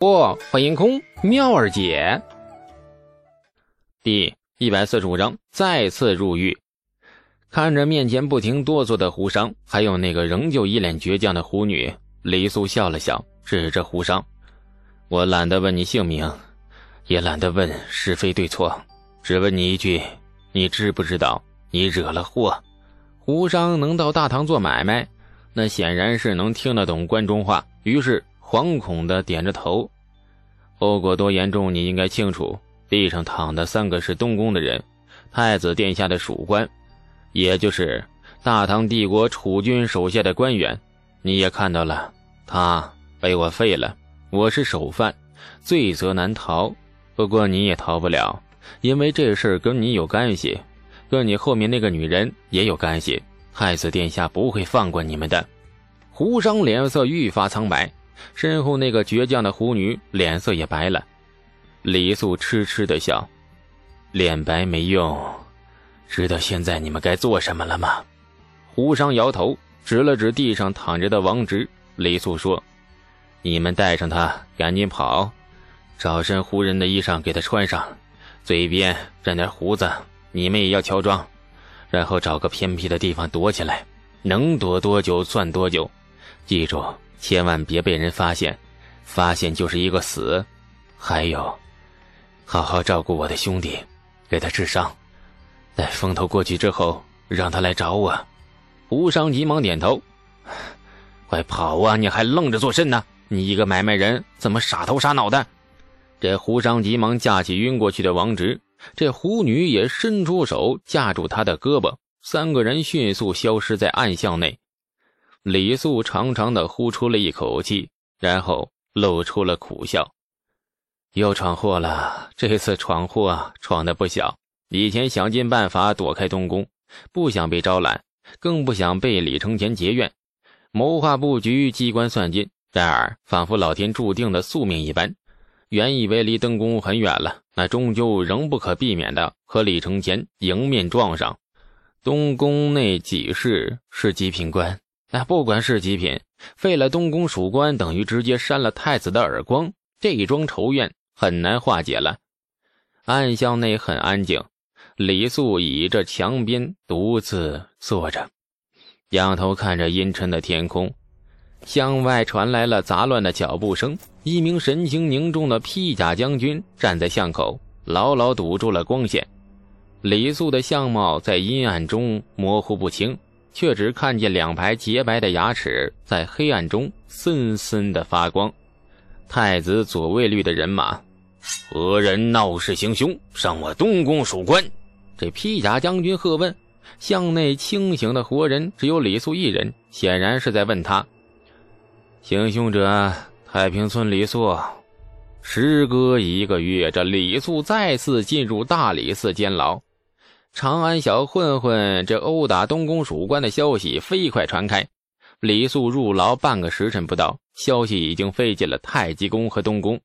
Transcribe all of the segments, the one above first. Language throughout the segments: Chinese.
不，欢迎空妙儿姐。第一百四十五章再次入狱。看着面前不停哆嗦的胡商，还有那个仍旧一脸倔强的胡女，李素笑了笑，指着胡商：“我懒得问你姓名，也懒得问是非对错，只问你一句：你知不知道你惹了祸？”胡商能到大堂做买卖，那显然是能听得懂关中话，于是。惶恐的点着头，后果多严重，你应该清楚。地上躺的三个是东宫的人，太子殿下的属官，也就是大唐帝国储君手下的官员。你也看到了，他被我废了。我是首犯，罪责难逃。不过你也逃不了，因为这事跟你有干系，跟你后面那个女人也有干系。太子殿下不会放过你们的。胡商脸色愈发苍白。身后那个倔强的狐女脸色也白了，李素痴痴的笑，脸白没用，知道现在你们该做什么了吗？胡商摇头，指了指地上躺着的王直。李素说：“你们带上他，赶紧跑，找身胡人的衣裳给他穿上，嘴边染点胡子，你们也要乔装，然后找个偏僻的地方躲起来，能躲多久算多久，记住。”千万别被人发现，发现就是一个死。还有，好好照顾我的兄弟，给他治伤。待风头过去之后，让他来找我。胡商急忙点头：“快跑啊！你还愣着做甚呢？你一个买卖人，怎么傻头傻脑的？”这胡商急忙架起晕过去的王直，这胡女也伸出手架住他的胳膊，三个人迅速消失在暗巷内。李素长长的呼出了一口气，然后露出了苦笑。又闯祸了，这次闯祸闯的不小。以前想尽办法躲开东宫，不想被招揽，更不想被李承前结怨，谋划布局，机关算尽。然而，仿佛老天注定的宿命一般，原以为离东宫很远了，那终究仍不可避免的和李承前迎面撞上。东宫内几事是极品官。那不管是极品，废了东宫属官，等于直接扇了太子的耳光，这一桩仇怨很难化解了。暗巷内很安静，李素倚着墙边独自坐着，仰头看着阴沉的天空。巷外传来了杂乱的脚步声，一名神情凝重的披甲将军站在巷口，牢牢堵住了光线。李素的相貌在阴暗中模糊不清。却只看见两排洁白的牙齿在黑暗中森森的发光。太子左卫律的人马，何人闹事行凶，伤我东宫属官？这披甲将军喝问。向内清醒的活人只有李素一人，显然是在问他。行凶者，太平村李素。时隔一个月，这李素再次进入大理寺监牢。长安小混混这殴打东宫属官的消息飞快传开，李素入牢半个时辰不到，消息已经飞进了太极宫和东宫。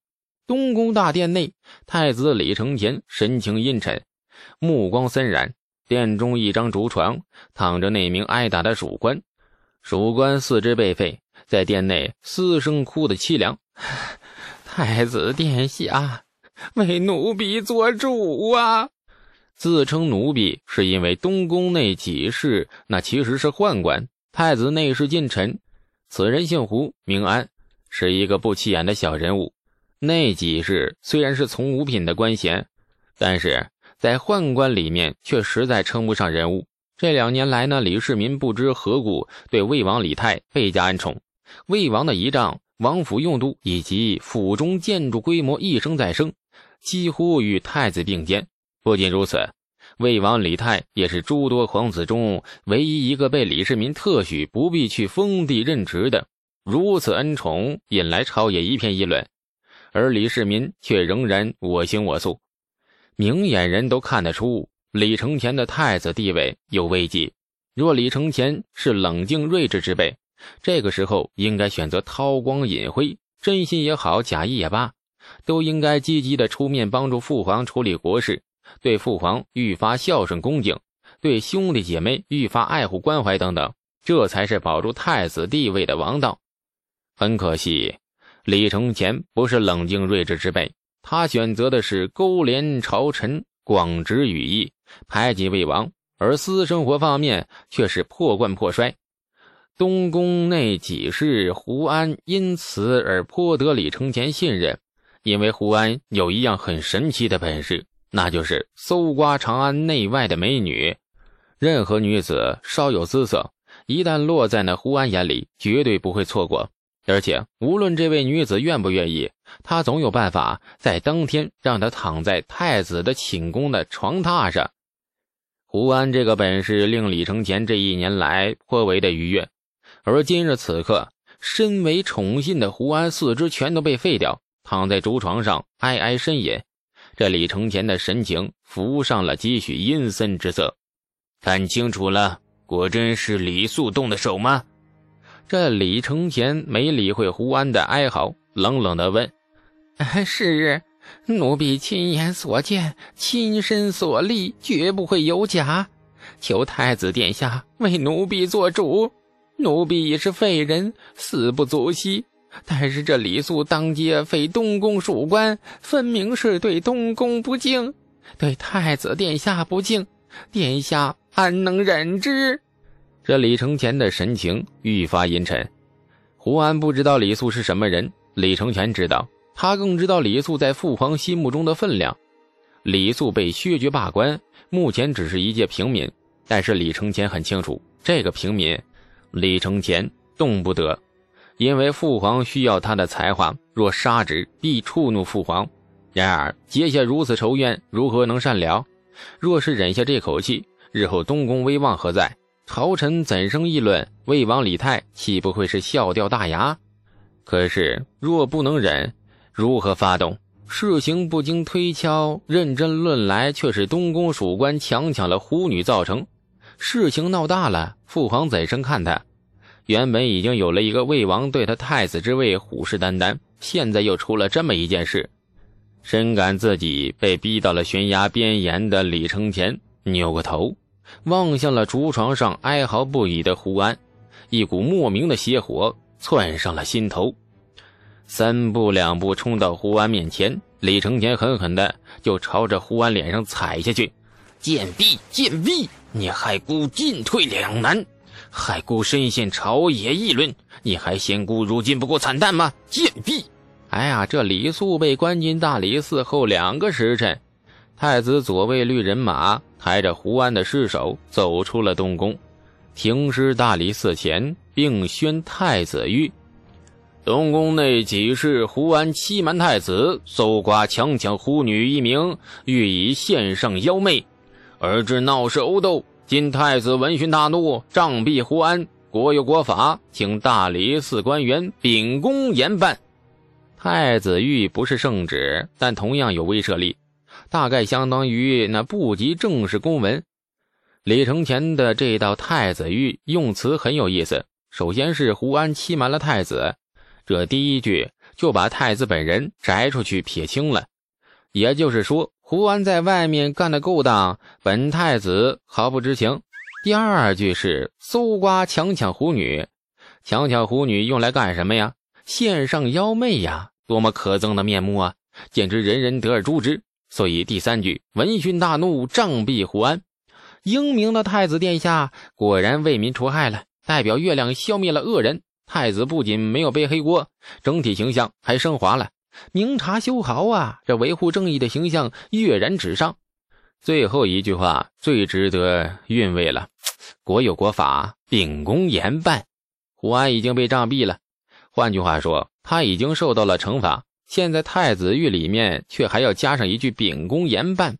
东宫大殿内，太子李承乾神情阴沉，目光森然。殿中一张竹床，躺着那名挨打的属官，属官四肢被废，在殿内嘶声哭得凄凉。太子殿下，为奴婢做主啊！自称奴婢，是因为东宫内几事，那其实是宦官。太子内侍近臣，此人姓胡，名安，是一个不起眼的小人物。内几事虽然是从五品的官衔，但是在宦官里面却实在称不上人物。这两年来呢，李世民不知何故对魏王李泰倍加恩宠，魏王的仪仗、王府用度以及府中建筑规模一升再升，几乎与太子并肩。不仅如此，魏王李泰也是诸多皇子中唯一一个被李世民特许不必去封地任职的。如此恩宠引来朝野一片议论，而李世民却仍然我行我素。明眼人都看得出，李承乾的太子地位有危机。若李承乾是冷静睿智之辈，这个时候应该选择韬光隐晦，真心也好，假意也罢，都应该积极的出面帮助父皇处理国事。对父皇愈发孝顺恭敬，对兄弟姐妹愈发爱护关怀等等，这才是保住太子地位的王道。很可惜，李承乾不是冷静睿智之辈，他选择的是勾连朝臣，广植羽翼，排挤魏王，而私生活方面却是破罐破摔。东宫内几事，胡安因此而颇得李承乾信任，因为胡安有一样很神奇的本事，那就是搜刮长安内外的美女。任何女子稍有姿色，一旦落在那胡安眼里，绝对不会错过。而且，无论这位女子愿不愿意，他总有办法在当天让她躺在太子的寝宫的床榻上。胡安这个本事令李承乾这一年来颇为的愉悦，而今日此刻，身为宠信的胡安四肢全都被废掉，躺在竹床上哀哀呻吟。这李承乾的神情浮上了几许阴森之色。看清楚了，果真是李素动的手吗？这李承乾没理会胡安的哀嚎，冷冷地问：“是，奴婢亲眼所见，亲身所历，绝不会有假。求太子殿下为奴婢做主。奴婢已是废人，死不足惜。但是这李素当街废东宫属官，分明是对东宫不敬，对太子殿下不敬。殿下安能忍之？”这李承乾的神情愈发阴沉。胡安不知道李素是什么人，李承乾知道，他更知道李素在父皇心目中的分量。李素被削爵罢官，目前只是一介平民，但是李承乾很清楚，这个平民，李承乾动不得，因为父皇需要他的才华，若杀之，必触怒父皇。然而结下如此仇怨，如何能善了？若是忍下这口气，日后东宫威望何在？朝臣怎生议论？魏王李泰岂不会是笑掉大牙？可是若不能忍，如何发动？事情不经推敲，认真论来，却是东宫属官强抢了虎女造成。事情闹大了，父皇怎生看他？原本已经有了一个魏王对他太子之位虎视眈眈，现在又出了这么一件事，深感自己被逼到了悬崖边沿的李承乾扭过头。望向了竹床上哀嚎不已的胡安，一股莫名的邪火窜上了心头，三步两步冲到胡安面前，李承乾狠狠的就朝着胡安脸上踩下去：“贱婢，贱婢，你害孤进退两难，害姑深陷朝野议论，你还嫌姑如今不够惨淡吗？贱婢！”哎呀，这李素被关进大理寺后两个时辰。太子左卫律人马抬着胡安的尸首走出了东宫，停尸大理寺前，并宣太子谕：东宫内几事胡安欺瞒太子，搜刮强抢胡女一名，欲以献上妖媚，而致闹事殴斗。今太子闻讯大怒，杖毙胡安。国有国法，请大理寺官员秉公严办。太子谕不是圣旨，但同样有威慑力。大概相当于那部级正式公文。李承乾的这道太子谕用词很有意思。首先是胡安欺瞒了太子，这第一句就把太子本人摘出去撇清了。也就是说，胡安在外面干的勾当，本太子毫不知情。第二句是搜刮强抢胡女，强抢胡女用来干什么呀？献上妖媚呀！多么可憎的面目啊！简直人人得而诛之。所以第三句闻讯大怒，杖毙胡安。英明的太子殿下果然为民除害了，代表月亮消灭了恶人。太子不仅没有背黑锅，整体形象还升华了。明察秋毫啊，这维护正义的形象跃然纸上。最后一句话最值得韵味了：国有国法，秉公严办。胡安已经被杖毙了，换句话说，他已经受到了惩罚。现在太子狱里面却还要加上一句“秉公严办”，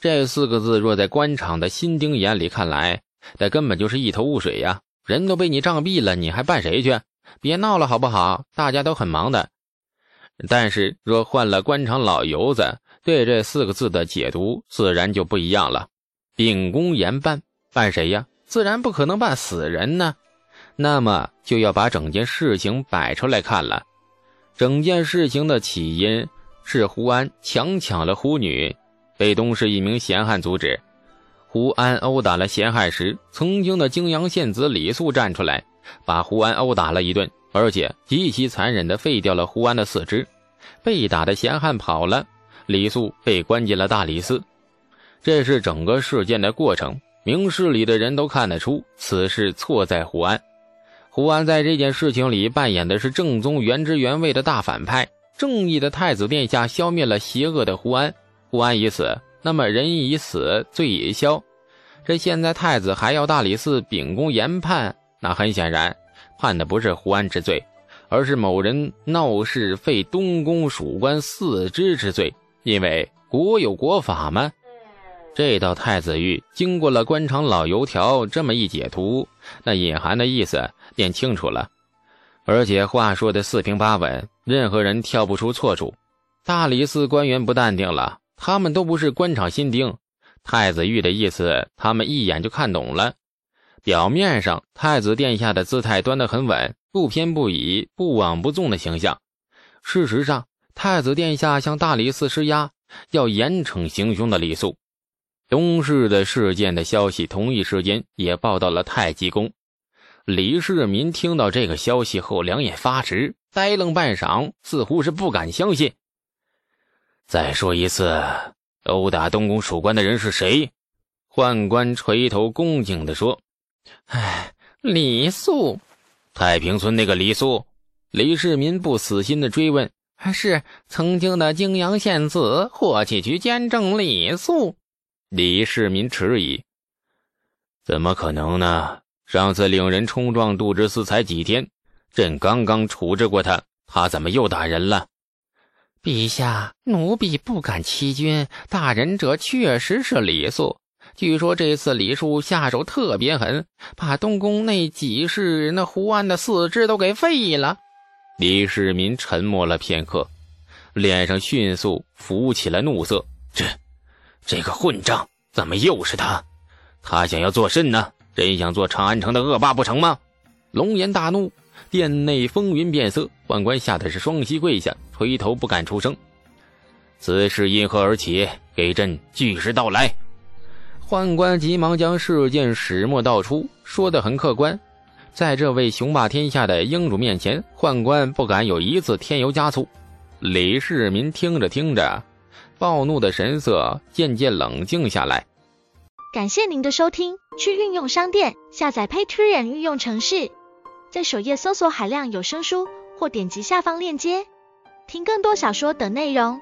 这四个字若在官场的新丁眼里看来，那根本就是一头雾水呀！人都被你杖毙了，你还办谁去？别闹了好不好？大家都很忙的。但是若换了官场老油子，对这四个字的解读自然就不一样了。秉公严办，办谁呀？自然不可能办死人呢。那么就要把整件事情摆出来看了。整件事情的起因是胡安强抢了胡女，被东市一名闲汉阻止。胡安殴打了闲汉时，曾经的泾阳县子李素站出来，把胡安殴打了一顿，而且极其残忍地废掉了胡安的四肢。被打的闲汉跑了，李素被关进了大理寺。这是整个事件的过程。明事理的人都看得出，此事错在胡安。胡安在这件事情里扮演的是正宗原汁原味的大反派。正义的太子殿下消灭了邪恶的胡安，胡安已死，那么人已死，罪已消。这现在太子还要大理寺秉公严判，那很显然，判的不是胡安之罪，而是某人闹事废东宫属官四肢之罪。因为国有国法吗？这道太子狱经过了官场老油条这么一解读，那隐含的意思便清楚了。而且话说的四平八稳，任何人跳不出错处。大理寺官员不淡定了，他们都不是官场新丁，太子玉的意思他们一眼就看懂了。表面上，太子殿下的姿态端得很稳，不偏不倚、不枉不纵的形象。事实上，太子殿下向大理寺施压，要严惩行凶的李素。东市的事件的消息同一时间也报到了太极宫。李世民听到这个消息后，两眼发直，呆愣半晌，似乎是不敢相信。再说一次，殴打东宫属官的人是谁？宦官垂头恭敬地说：“哎，李素，太平村那个李素。”李世民不死心的追问：“还是曾经的泾阳县子霍启渠监正李素？”李世民迟疑：“怎么可能呢？”上次领人冲撞杜之思才几天，朕刚刚处置过他，他怎么又打人了？陛下，奴婢不敢欺君，打人者确实是李素。据说这次李树下手特别狠，把东宫那几世那胡安的四肢都给废了。李世民沉默了片刻，脸上迅速浮起了怒色。这，这个混账，怎么又是他？他想要做甚呢？真想做长安城的恶霸不成吗？龙颜大怒，殿内风云变色，宦官吓得是双膝跪下，垂头不敢出声。此事因何而起？给朕据实道来。宦官急忙将事件始末道出，说得很客观。在这位雄霸天下的英主面前，宦官不敢有一次添油加醋。李世民听着听着，暴怒的神色渐渐冷静下来。感谢您的收听，去运用商店下载 Patreon 运用城市，在首页搜索海量有声书，或点击下方链接听更多小说等内容。